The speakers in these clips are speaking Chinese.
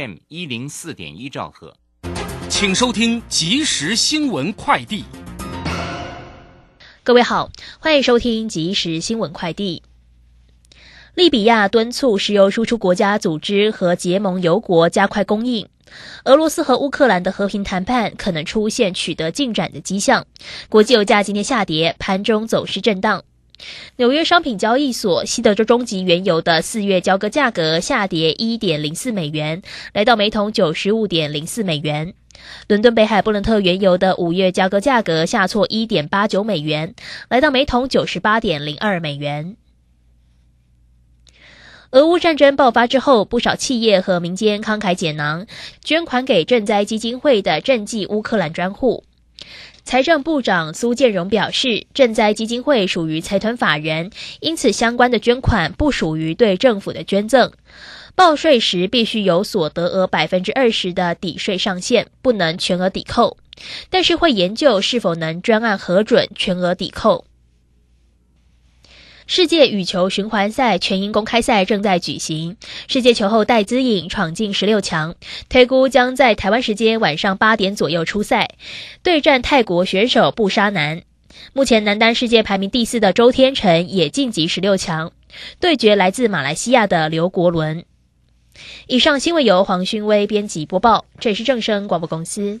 M 一零四点一兆赫，请收听即时新闻快递。各位好，欢迎收听即时新闻快递。利比亚敦促石油输出国家组织和结盟油国加快供应。俄罗斯和乌克兰的和平谈判可能出现取得进展的迹象。国际油价今天下跌，盘中走势震荡。纽约商品交易所西德州中级原油的四月交割价格下跌一点零四美元，来到每桶九十五点零四美元。伦敦北海布伦特原油的五月交割价格下挫一点八九美元，来到每桶九十八点零二美元。俄乌战争爆发之后，不少企业和民间慷慨解囊，捐款给赈灾基金会的赈济乌克兰专户。财政部长苏建荣表示，赈灾基金会属于财团法人，因此相关的捐款不属于对政府的捐赠。报税时必须有所得额百分之二十的抵税上限，不能全额抵扣。但是会研究是否能专案核准全额抵扣。世界羽球循环赛全英公开赛正在举行，世界球后戴资颖闯进十六强，推估将在台湾时间晚上八点左右出赛，对战泰国选手布沙南。目前男单世界排名第四的周天成也晋级十六强，对决来自马来西亚的刘国伦。以上新闻由黄勋威编辑播报，这里是正声广播公司。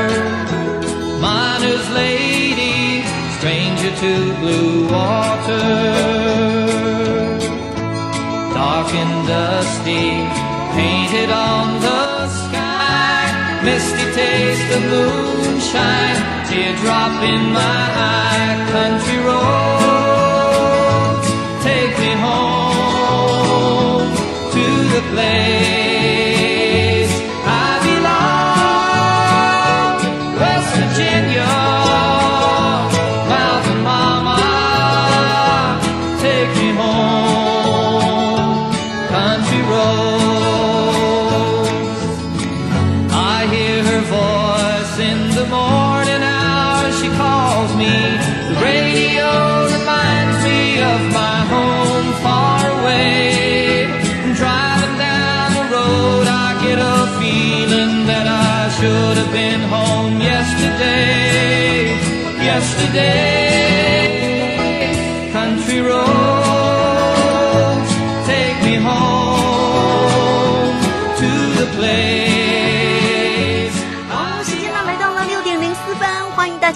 To blue water. Dark and dusty, painted on the sky, misty taste of moonshine, teardrop in my eye, country roads, take me home to the place.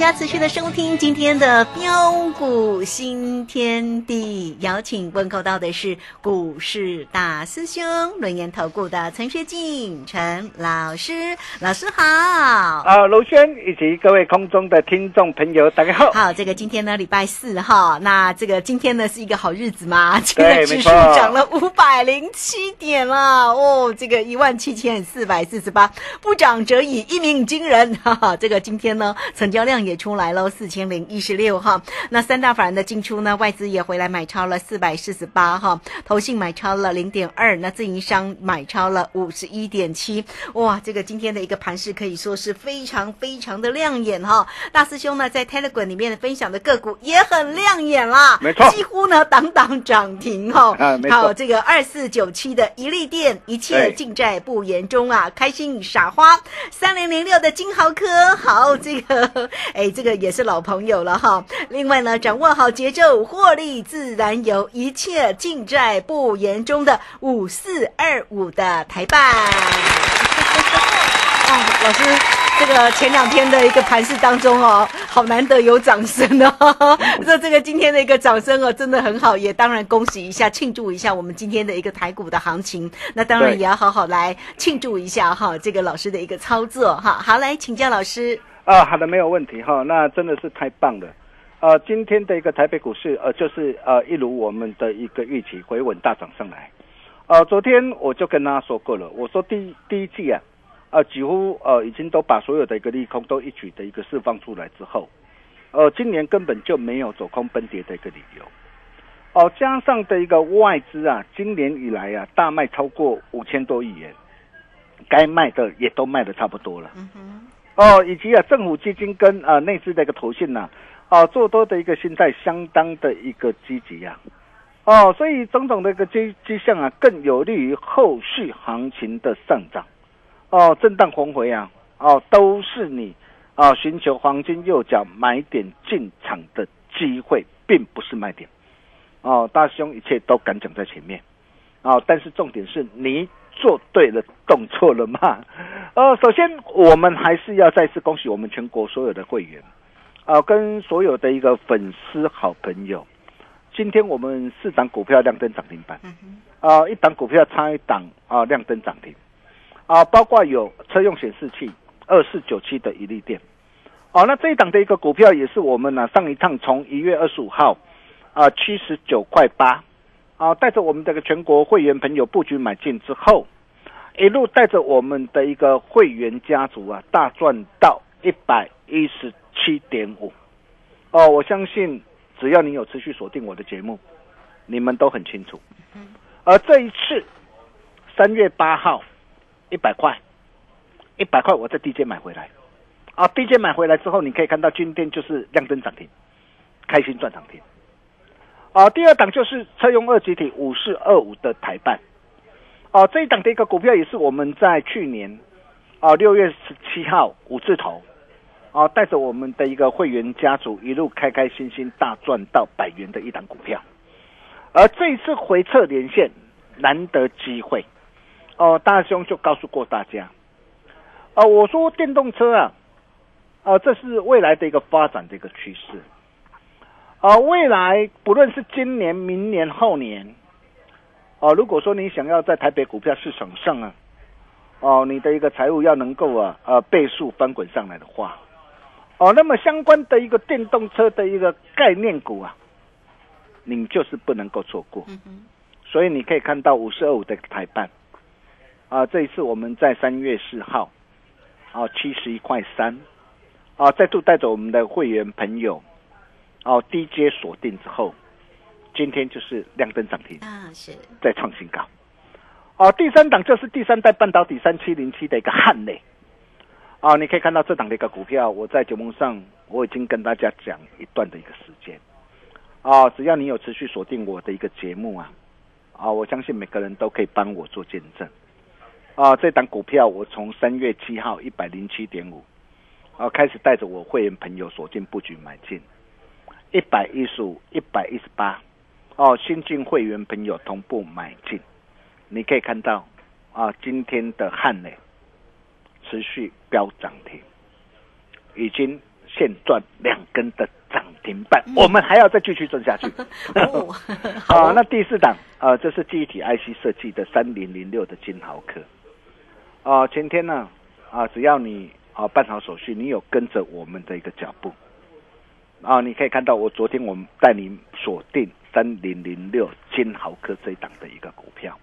家持续的收听今天的标股新天地。邀请问候到的是股市大师兄轮研投顾的陈学进陈老师，老师好。啊，卢轩以及各位空中的听众朋友，大家好。好，这个今天呢礼拜四哈，那这个今天呢是一个好日子嘛？这个指数涨了五百零七点了哦，这个一万七千四百四十八，不涨则已，一鸣惊人。哈哈，这个今天呢成交量也出来了，四千零一十六哈。那三大法人的进出呢，外资也回来买超了四百四十八哈，投信买超了零点二，那自营商买超了五十一点七。哇，这个今天的一个盘势可以说是非常非常的亮眼哈。大师兄呢，在 Telegram 里面分享的个股也很亮眼啦，没错几乎呢档档涨停哈。啊没错好，这个二四九七的一利店，一切尽在不言中啊，开心傻花。三零零六的金豪科，好，这个哎，这个也是老朋友了哈。另外呢，掌握好节奏，获利自然有，一切尽在不言中的五四二五的台办。啊，老师，这个前两天的一个盘市当中哦，好难得有掌声哦。这 这个今天的一个掌声哦，真的很好，也当然恭喜一下，庆祝一下我们今天的一个台股的行情。那当然也要好好来庆祝一下哈，这个老师的一个操作哈。好，来请教老师。啊，好的，没有问题哈，那真的是太棒了。呃，今天的一个台北股市，呃，就是呃，一如我们的一个预期，回稳大涨上来。呃，昨天我就跟大家说过了，我说第一第一季啊，呃，几乎呃已经都把所有的一个利空都一举的一个释放出来之后，呃，今年根本就没有走空奔跌的一个理由。哦，加上的一个外资啊，今年以来啊，大卖超过五千多亿元，该卖的也都卖的差不多了。嗯哼，哦，以及啊，政府基金跟呃内资的一个投信呐、啊，做多的一个心态相当的一个积极呀、哦，所以种种的一个迹迹象啊，更有利于后续行情的上涨。哦，震荡红回啊，哦，都是你啊寻求黄金右脚买点进场的机会，并不是卖点。哦，大兄一切都敢讲在前面。哦，但是重点是你做对了动作了吗？呃，首先我们还是要再次恭喜我们全国所有的会员，啊、跟所有的一个粉丝好朋友。今天我们四档股票亮灯涨停板，啊、一档股票差一档啊、亮灯涨停，啊、包括有车用显示器二四九七的一利电，哦、那这一档的一个股票也是我们呢、上一趟从一月二十五号啊七十九块八。啊，带着我们这个全国会员朋友布局买进之后，一路带着我们的一个会员家族啊，大赚到一百一十七点五。哦，我相信只要你有持续锁定我的节目，你们都很清楚。而这一次三月八号一百块，一百块我在 DJ 买回来。啊，DJ 买回来之后，你可以看到今天就是亮灯涨停，开心赚涨停。啊，第二档就是车用二级体五四二五的台办，啊，这一档的一个股票也是我们在去年啊六月十七号五字头，啊，带着我们的一个会员家族一路开开心心大赚到百元的一档股票，而这一次回撤连线难得机会，哦、大兄就告诉过大家，啊，我说电动车啊，啊，这是未来的一个发展的一个趋势。啊，未来不论是今年、明年、后年，哦、如果说你想要在台北股票市场上啊，哦、你的一个财务要能够啊呃倍数翻滚上来的话，哦，那么相关的一个电动车的一个概念股啊，你就是不能够错过。所以你可以看到五十二五的台办，啊，这一次我们在三月四号，啊七十一块三，啊再度带着我们的会员朋友。哦，DJ 锁定之后，今天就是亮灯涨停，啊，是再创新高。哦，第三档就是第三代半导体三七零七的一个汉磊。啊，你可以看到这档的一个股票，我在节目上我已经跟大家讲一段的一个时间。啊，只要你有持续锁定我的一个节目啊，啊、我相信每个人都可以帮我做见证。啊、这档股票我从三月七号一百零七点五，啊，开始带着我会员朋友锁定布局买进。一百一十五、一百一十八，哦，新进会员朋友同步买进，你可以看到啊，今天的汉磊持续飙涨停，已经现赚两根的涨停板，我们还要再继续赚下去。哦，啊，那第四档啊，这是记忆体 IC 设计的三零零六的金豪科。啊，前天呢啊，只要你啊办好手续，你有跟着我们的一个脚步，啊，你可以看到我昨天我们带你锁定三零零六金豪科这一档的一个股票。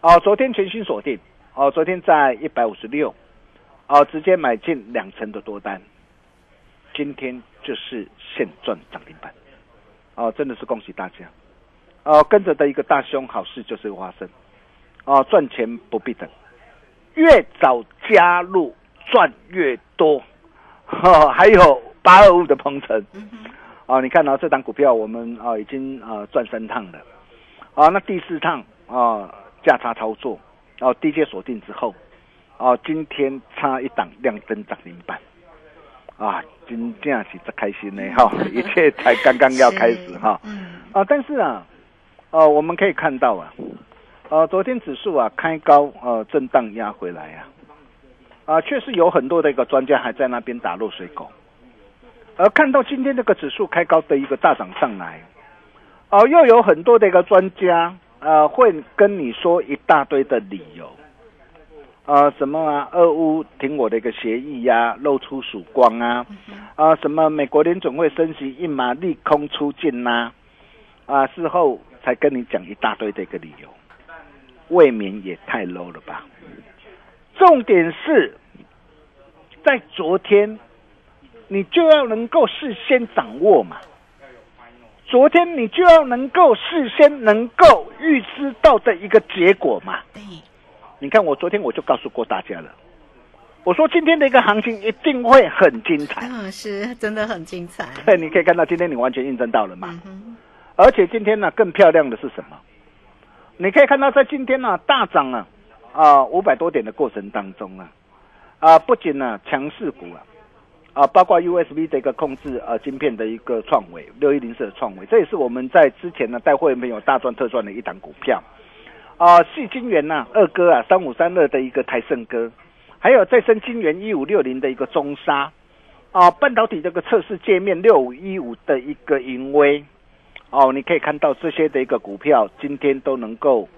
啊，昨天全新锁定，哦、昨天在一百五十六，哦，直接买进两成的多单。今天就是现赚涨停板，哦，真的是恭喜大家，哦，跟着的一个大凶好事就是发生，哦，赚钱不必等，越早加入赚越多，哈、还有八二五的鹏程，哦，你看到、这档股票我们啊、已经啊、赚三趟了，啊，那第四趟啊、价差操作，哦、低阶锁定之后，哦，今天差一档亮灯涨停板，啊，真正是这开心呢哈、一切才刚刚要开始 哈，嗯，啊，但是啊，呃，我们可以看到啊，呃，昨天指数啊开高，呃，震荡压回来啊，啊，确实有很多的一个专家还在那边打落水狗，而看到今天这个指数开高的一个大涨上来，哦、又有很多的一个专家，呃，会跟你说一大堆的理由。呃，什么啊？俄乌停我的一个协议呀、露出曙光啊，啊，什么美国联总会升息一码利空出尽呐、啊，事后才跟你讲一大堆的一个理由，未免也太 low 了吧？重点是在昨天，你就要能够事先掌握嘛。昨天你就要能够事先能够预知到的一个结果嘛。对，你看，我昨天我就告诉过大家了，我说今天的一个行情一定会很精彩。嗯，是真的很精彩，对，你可以看到今天你完全印证到了嘛。嗯哼，而且今天呢，更漂亮的是什么？你可以看到，在今天呢大涨啊啊五百多点的过程当中啊啊，不仅呢强势股啊啊，包括 USB 的一个控制呃晶片的一个创维六一零四的创维，这也是我们在之前呢带会员朋友大赚特赚的一档股票啊，细晶圆呐二哥啊三五三二的一个台盛哥，还有再生晶圆一五六零的一个中沙啊，半导体这个测试界面六五一五的一个盈威。哦，你可以看到这些的一个股票今天都能够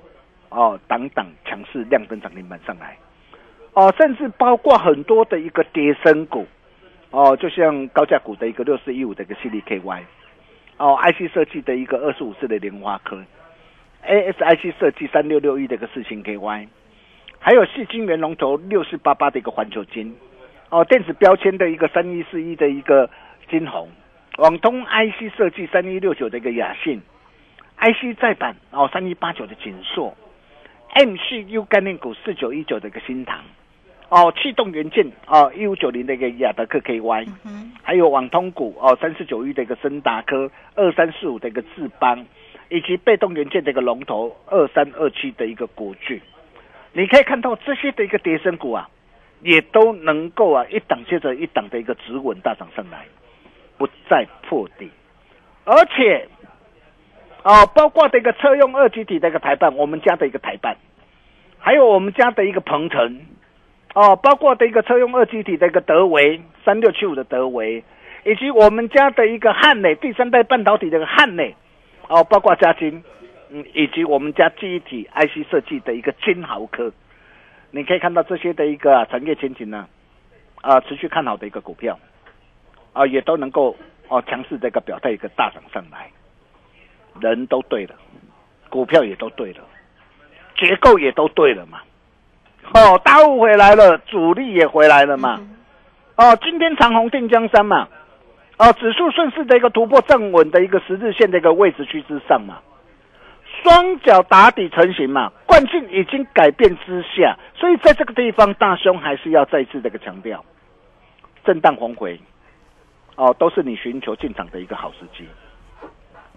哦挡挡强势亮灯涨停板上来，哦，甚至包括很多的一个跌升股，哦，就像高价股的一个六四一五的一个 CDKY，哦，IC 设计的一个二十五四的莲花科，ASIC 设计三六六一的一个四星 KY，还有细晶圆龙头六四八八的一个环球金，哦，电子标签的一个三一四一的一个金红。网通 IC 设计三一六九的一个雅信，IC 再版哦三一八九的锦硕，MCU 概念股四九一九的一个新唐，哦气动元件哦一五九零的一个亚德克 KY，嗯还有网通股哦三四九一的一个森达科，二三四五的一个智邦，以及被动元件的一个龙头二三二七的一个国巨，你可以看到这些的一个跌升股啊，也都能够啊一档接着一档的一个止稳大涨上来。不再破底，而且哦，包括的一个车用二极体的一个台办，我们家的一个台办，还有我们家的一个鹏程，哦，包括的一个车用二极体的一个德维三六七五的德维，以及我们家的一个汉磊第三代半导体的一个汉磊，哦，包括嘉金，嗯，以及我们家记忆体 IC 设计的一个金豪科，你可以看到这些的一个、产业前景呢，啊，持续看好的一个股票。啊，也都能够哦强势的一个表态一个大涨上来，人都对了，股票也都对了，结构也都对了嘛。哦，大户回来了，主力也回来了嘛。哦，今天长虹定江山嘛，哦，指数顺势的一个突破站稳的一个十字线的一个位置区之上嘛，双脚打底成型嘛，惯性已经改变之下，所以在这个地方，大兄还是要再次的一个强调，震荡红回。哦，都是你寻求进场的一个好时机。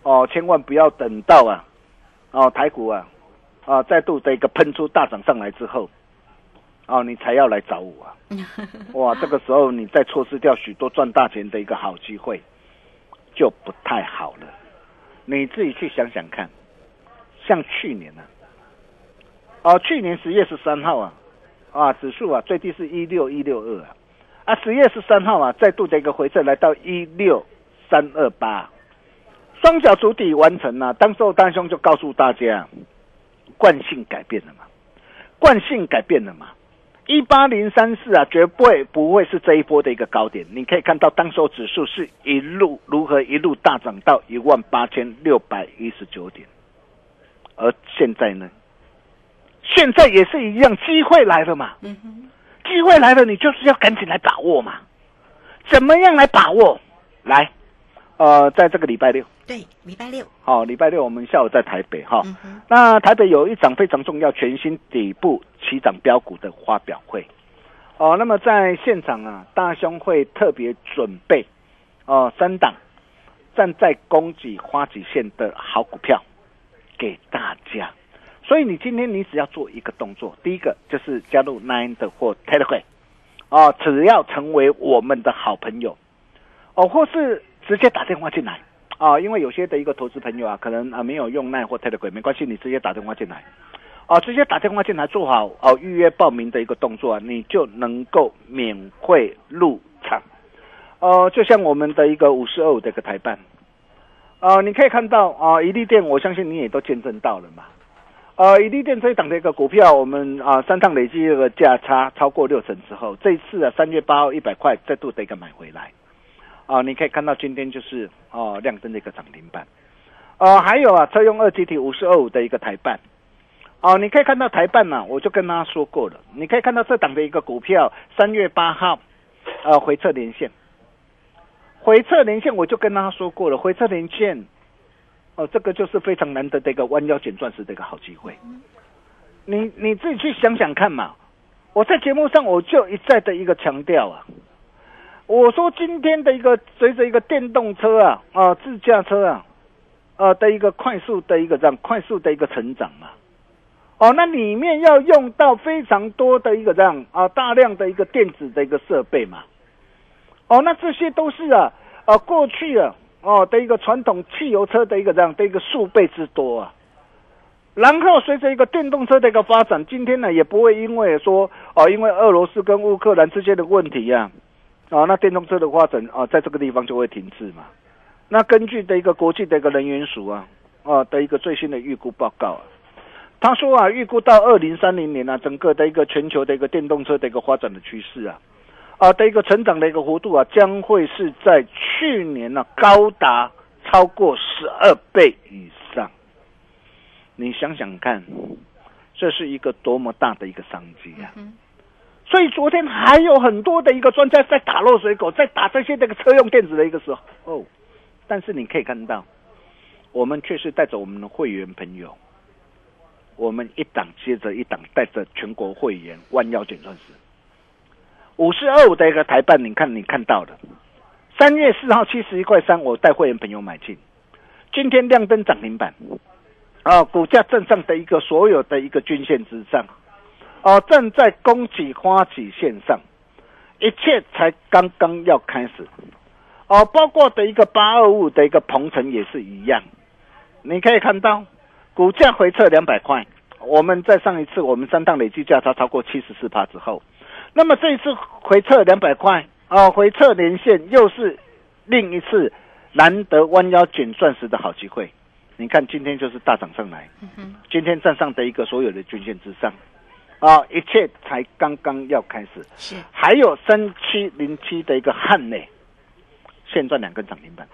哦，千万不要等到啊，哦台股啊，啊再度的一个喷出大涨上来之后，哦你才要来找我啊。哇，这个时候你再错失掉许多赚大钱的一个好机会，就不太好了。你自己去想想看，像去年呢、啊，哦去年十月十三号啊，啊指数啊最低是一六一六二啊。啊，十月十三号啊，再度的一个回撤来到一六三二八，双脚主底完成了、啊。当时候大兄就告诉大家，惯性改变了嘛，惯性改变了嘛。一八零三四啊，绝不会不会是这一波的一个高点。你可以看到，当时候指数是一路如何一路大涨到一万八千六百一十九点，而现在呢，现在也是一样，机会来了嘛。嗯哼，机会来了，你就是要赶紧来把握嘛。怎么样来把握？来，呃，在这个礼拜六，对，礼拜六，好、礼拜六我们下午在台北哈。嗯，那台北有一场非常重要、全新底部起涨标股的发表会。哦，那么在现场啊，大兄会特别准备哦三档站在供给花几线的好股票给大家。所以你今天你只要做一个动作，第一个就是加入 Nine 的或 Telegram 哦，只要成为我们的好朋友哦，或是直接打电话进来啊，因为有些的一个投资朋友啊，可能啊没有用 Nine 或 Telegram，没关系，你直接打电话进来。哦，直接打电话进来做好哦预约报名的一个动作啊，你就能够免费入场。呃，就像我们的一个五十二五的一个台办，呃，你可以看到啊，一利店，我相信你也都见证到了嘛。呃，一利店这一档的一个股票，我们啊三趟累计这个价差超过六成之后，这一次啊三月八号一百块再度的一个买回来。啊，你可以看到今天就是哦亮灯的一个涨停板。呃，还有啊车用二级体五十二五的一个台办。哦，你可以看到台办呢、我就跟大家说过了，你可以看到这档的一个股票，三月八号，呃，回撤连线，回撤连线，我就跟大家说过了，回撤连线，哦，这个就是非常难得的一个弯腰捡钻石的一个好机会。你你自己去想想看嘛，我在节目上我就一再的一个强调啊，我说今天的一个随着一个电动车啊啊自驾车啊，啊的一个快速的一个这样快速的一个成长嘛。哦，那里面要用到非常多的一个这样啊，大量的一个电子的一个设备嘛。哦，那这些都是啊，啊，过去啊，哦的一个传统汽油车的一个这样的一个数倍之多啊。然后随着一个电动车的一个发展，今天呢也不会因为说哦，因为俄罗斯跟乌克兰之间的问题呀、啊，那电动车的发展啊，在这个地方就会停滞嘛。那根据的一个国际的一个能源署啊，啊的一个最新的预估报告啊。他说啊，预估到二零三零年啊，整个的一个全球的一个电动车的一个发展的趋势啊，啊的一个成长的一个幅度啊，将会是在去年呢、啊、高达超过十二倍以上。你想想看，这是一个多么大的一个商机啊！所以昨天还有很多的一个专家在打落水狗，在打这些那个车用电子的一个时候，哦，但是你可以看到，我们却是带着我们的会员朋友。我们一档接着一档，带着全国会员弯腰捡钻石。五十二五的一个台办，你看你看到了，三月四号七十一块三，我带会员朋友买进，今天亮灯涨停板，啊，股价正上的一个所有的一个均线之上，哦、啊，正在供给花旗线上，一切才刚刚要开始，哦、啊，包括的一个八二五的一个鹏程也是一样，你可以看到。股价回撤两百块，我们在上一次我们三档累计价差超过七十四趴之后，那么这一次回撤两百块啊，回撤连线又是另一次难得弯腰捡钻石的好机会。你看今天就是大涨上来，今天站上的一个所有的均线之上啊，一切才刚刚要开始。是，还有三七零七的一个汉内，现赚两根涨停板。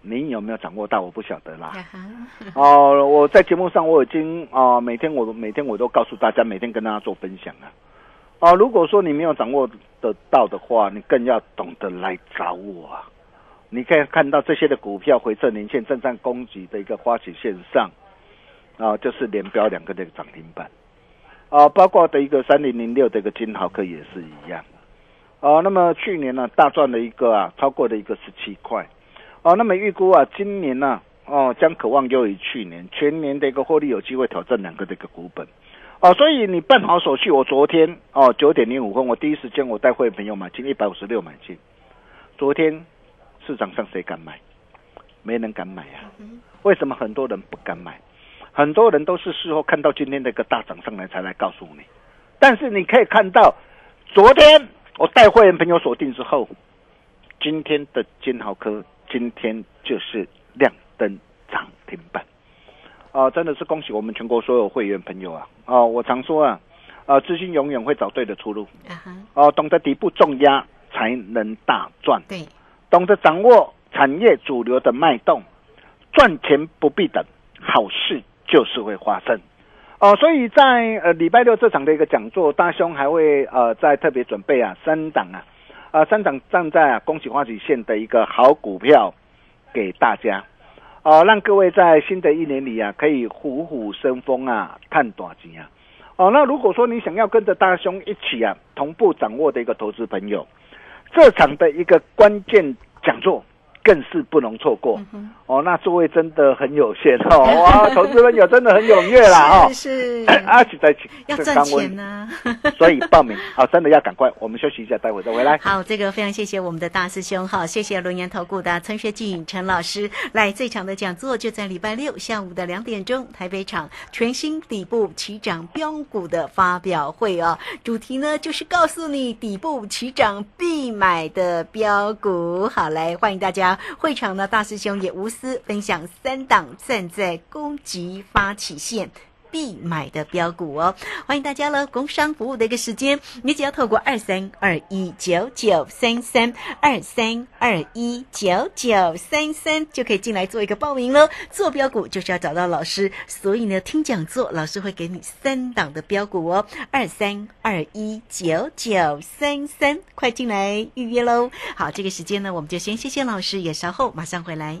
您有没有掌握到？我不晓得啦。哦，我在节目上我已经啊、呃，每天我每天我都告诉大家，每天跟大家做分享啊。哦、呃，如果说你没有掌握得到的话，你更要懂得来找我啊。你可以看到这些的股票回撤年线正在攻击的一个花旗线上啊、呃，就是连标两个的涨停板啊、呃，包括的一个三零零六的一个金豪科也是一样啊、呃。那么去年呢，大赚了一个啊，超过了一个十七块。哦，那么预估啊，今年呢、啊，哦，将渴望优于去年，全年的一个获利有机会挑战两个的一个股本，哦，所以你办好手续，我昨天哦九点零五分，我第一时间我带会员朋友买进一百五十六买进，昨天市场上谁敢买？没人敢买呀、啊，为什么很多人不敢买？很多人都是事后看到今天的一个大涨上来才来告诉你，但是你可以看到，昨天我带会员朋友锁定之后，今天的金豪科。今天就是亮灯涨停板，啊、呃，真的是恭喜我们全国所有会员朋友啊！啊、呃，我常说啊，啊、呃，资金永远会找对的出路，啊哈，哦，懂得底部重压才能大赚，对，懂得掌握产业主流的脉动，赚钱不必等，好事就是会发生。哦、所以在呃礼拜六这场的一个讲座，大兄还会呃再特别准备啊三档啊。啊，三档站在恭喜发喜线的一个好股票给大家，哦、让各位在新的一年里啊，可以虎虎生风啊，探大钱啊。哦，那如果说你想要跟着大兄一起啊，同步掌握的一个投资朋友，这场的一个关键讲座更是不能错过。哦，那座位真的很有限哦，哇，投资朋友真的很踊跃啦哦。是是 啊，实在请要赚钱呢、所以报名好，真的要赶快。我们休息一下，待会再回来。好，这个非常谢谢我们的大师兄哈，谢谢龙岩投顾的陈学进陈老师来这场的讲座就在礼拜六下午的两点钟，台北场全新底部起涨标股的发表会哦，主题呢就是告诉你底部起涨必买的标股。好，来欢迎大家，会场呢大师兄也无私分享三档站在攻击发起线。必买的标股哦，欢迎大家了！工商服务的一个时间，你只要透过二三二一九九三三二三二一九九三三就可以进来做一个报名喽。做标股就是要找到老师，所以呢，听讲座老师会给你三档的标股哦，二三二一九九三三，快进来预约喽！好，这个时间呢，我们就先谢谢老师，也稍后马上回来。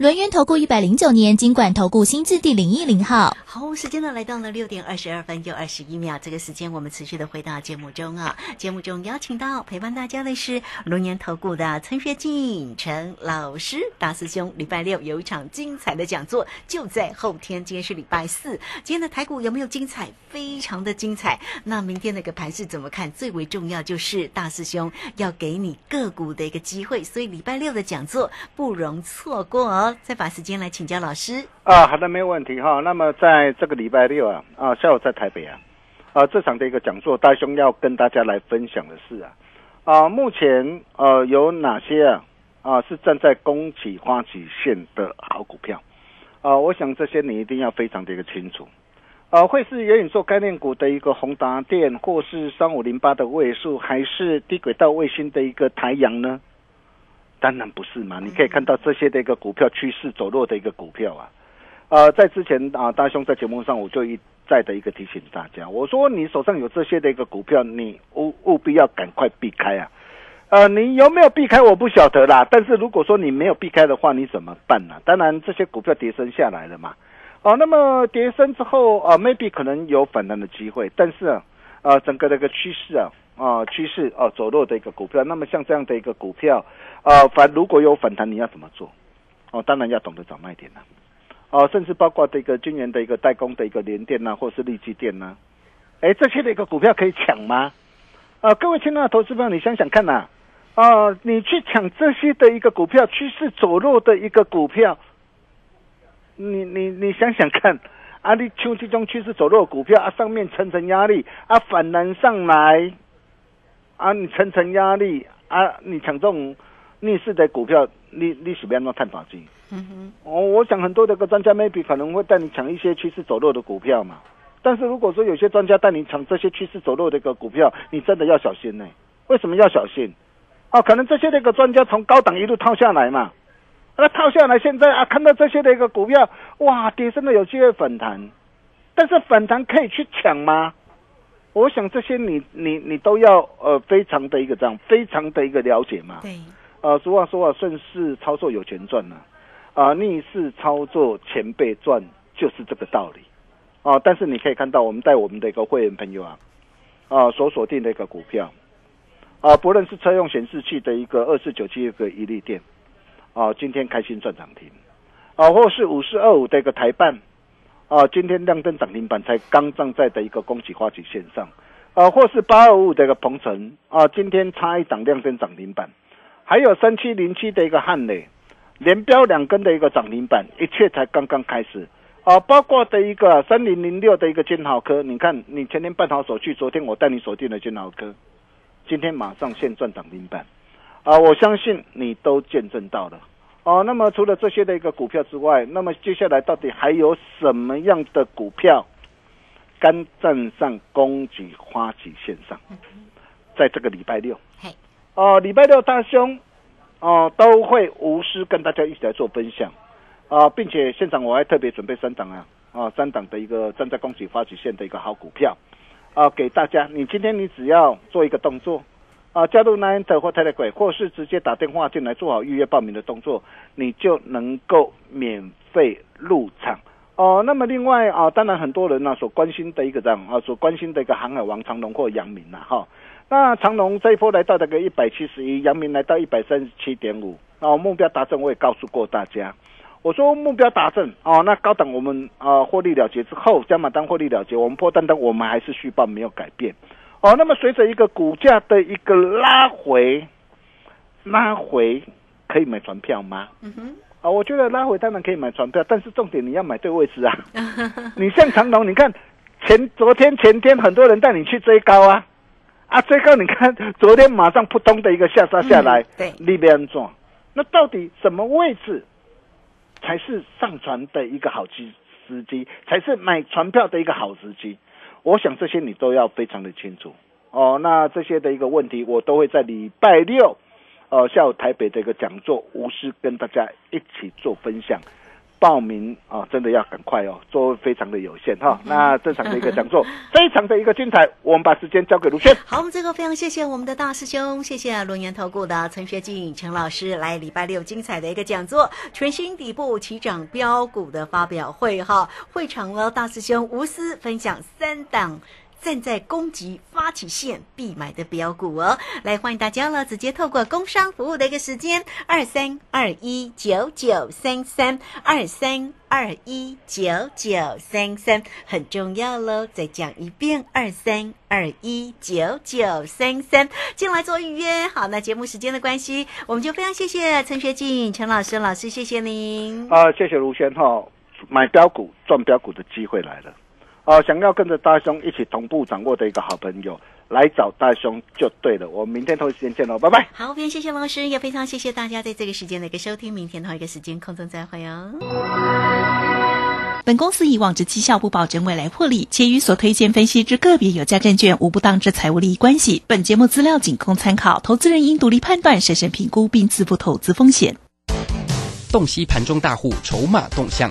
轮源投顾一百零九年金管投顾新字第零一零号。好，时间呢来到了六点二十二分又二十一秒，这个时间我们持续的回到节目中啊。节目中邀请到陪伴大家的是龙岩投顾的陈学进陈老师大师兄。礼拜六有一场精彩的讲座，就在后天，今天是礼拜四。今天的台股有没有精彩？非常的精彩。那明天那个盘势怎么看？最为重要就是大师兄要给你个股的一个机会，所以礼拜六的讲座不容错过哦。再把时间来请教老师。啊，好的，没有问题哈。那么在这个礼拜六啊，啊，下午在台北啊，啊，这场的一个讲座，大兄要跟大家来分享的是啊，啊，目前呃有哪些啊啊是站在供给花起线的好股票啊？我想这些你一定要非常的一个清楚。啊，会是元宇宙概念股的一个宏达电，或是三五零八的位数，还是低轨道卫星的一个台阳呢？当然不是嘛！你可以看到这些的一个股票趋势走弱的一个股票啊，呃，在之前啊，大兄在节目上我就一再的一个提醒大家，我说你手上有这些的一个股票，你务务必要赶快避开啊。呃，你有没有避开我不晓得啦，但是如果说你没有避开的话，你怎么办呢、当然这些股票跌升下来了嘛，哦、那么跌升之后啊、m a y b e 可能有反弹的机会，但是啊，呃，整个的一个趋势啊，啊、趋势啊、走弱的一个股票，那么像这样的一个股票，呃，反如果有反弹，你要怎么做？哦，当然要懂得找卖点了、哦，甚至包括这个军援的一个代工的一个联电呐、或是利基电呐、哎，这些的一个股票可以抢吗？啊、各位亲爱的投资朋友，你想想看呐、啊，你去抢这些的一个股票，趋势走弱的一个股票，你你你想想看，啊，你像这种趋势走弱的股票啊，上面层层压力啊，反弹上来，啊，你层层压力啊，你抢这种逆势的股票，你你是不要那探法机？嗯哼，哦，我想很多的个专家 maybe 可能会带你抢一些趋势走弱的股票嘛。但是如果说有些专家带你抢这些趋势走弱的一个股票，你真的要小心呢、为什么要小心？哦，可能这些的一个专家从高档一路套下来嘛，那套下来现在啊，看到这些的一个股票，哇，跌升的有机会反弹，但是反弹可以去抢吗？我想这些你你你都要呃非常的一个这样非常的一个了解嘛。对，呃，俗话说啊，顺势操作有钱赚呐、啊，逆势操作钱被赚，就是这个道理。哦，但是你可以看到我们带我们的一个会员朋友啊，啊所锁定的一个股票，啊不论是车用显示器的一个二四九七一个一利电，啊今天开心赚涨停，啊或是五四二五的一个台办，啊今天亮灯涨停板才刚站在的一个恭喜花旗线上，啊或是八二五的一个鹏程，啊今天差一档亮灯涨停板，还有三七零七的一个汉磊。连标两根的一个涨停板，一切才刚刚开始啊！包括的一个三零零六的一个金豪科，你看你前天办好手续，昨天我带你锁定了金豪科，今天马上现赚涨停板啊！我相信你都见证到了哦。那么除了这些的一个股票之外，那么接下来到底还有什么样的股票敢站上供给花旗线上？在这个礼拜六，哦，礼拜六大兄。哦，都会无私跟大家一起来做分享，啊，并且现场我还特别准备三档啊，啊，三档的一个站在供给发起线的一个好股票，啊，给大家。你今天你只要做一个动作，啊，加入 Nine 或 Telegram，或是直接打电话进来做好预约报名的动作，你就能够免费入场。哦，那么另外啊，当然很多人呢所关心的一个这样啊，所关心的一个航海王长龙或阳明呐，哈。那长隆这一波来到这个一百七十一，阳明来到一百三十七点五，啊，目标达成我也告诉过大家，我说目标达成，哦，那高档我们啊获利了结之后，加码单获利了结，我们破单单我们还是续报没有改变，哦，那么随着一个股价的一个拉回，拉回可以买船票吗？嗯哼，啊，我觉得拉回当然可以买船票，但是重点你要买对位置啊，你像长隆，你看前昨天前天很多人带你去追高啊。啊，追高你看，昨天马上扑通的一个下杀下来，对，利边撞。那到底什么位置才是上船的一个好机时机，才是买船票的一个好时机？我想这些你都要非常的清楚哦。那这些的一个问题，我都会在礼拜六，呃，下午台北的一个讲座，无私跟大家一起做分享。报名啊，真的要赶快哦，座位非常的有限哈。那这场的一个讲座 非常的一个精彩，我们把时间交给卢轩。好，我们这个非常谢谢我们的大师兄，谢谢龙岩投顾的陈学进陈老师来礼拜六精彩的一个讲座，全新底部起涨标股的发表会哈。会场呢，大师兄无私分享三档。站在攻击发起线必买的标股哦，来欢迎大家了，直接透过工商服务的一个时间二三二一九九三三二三二一九九三三很重要喽，再讲一遍二三二一九九三三进来做预约。好，那节目时间的关系，我们就非常谢谢陈学静陈老师老师，谢谢您啊，谢谢卢轩哈，买标股赚标股的机会来了。哦，想要跟着大兄一起同步掌握的一个好朋友，来找大兄就对了。我们明天同一时间见喽，拜拜。好，非常谢谢老师，也非常谢谢大家在这个时间的一个收听。明天同一个时间空中再会哦。本公司以往之绩效不保证未来获利，且与所推荐分析之个别有价证券无不当之财务利益关系。本节目资料仅供参考，投资人应独立判断、审慎评估并自负投资风险。洞悉盘中大户筹码动向，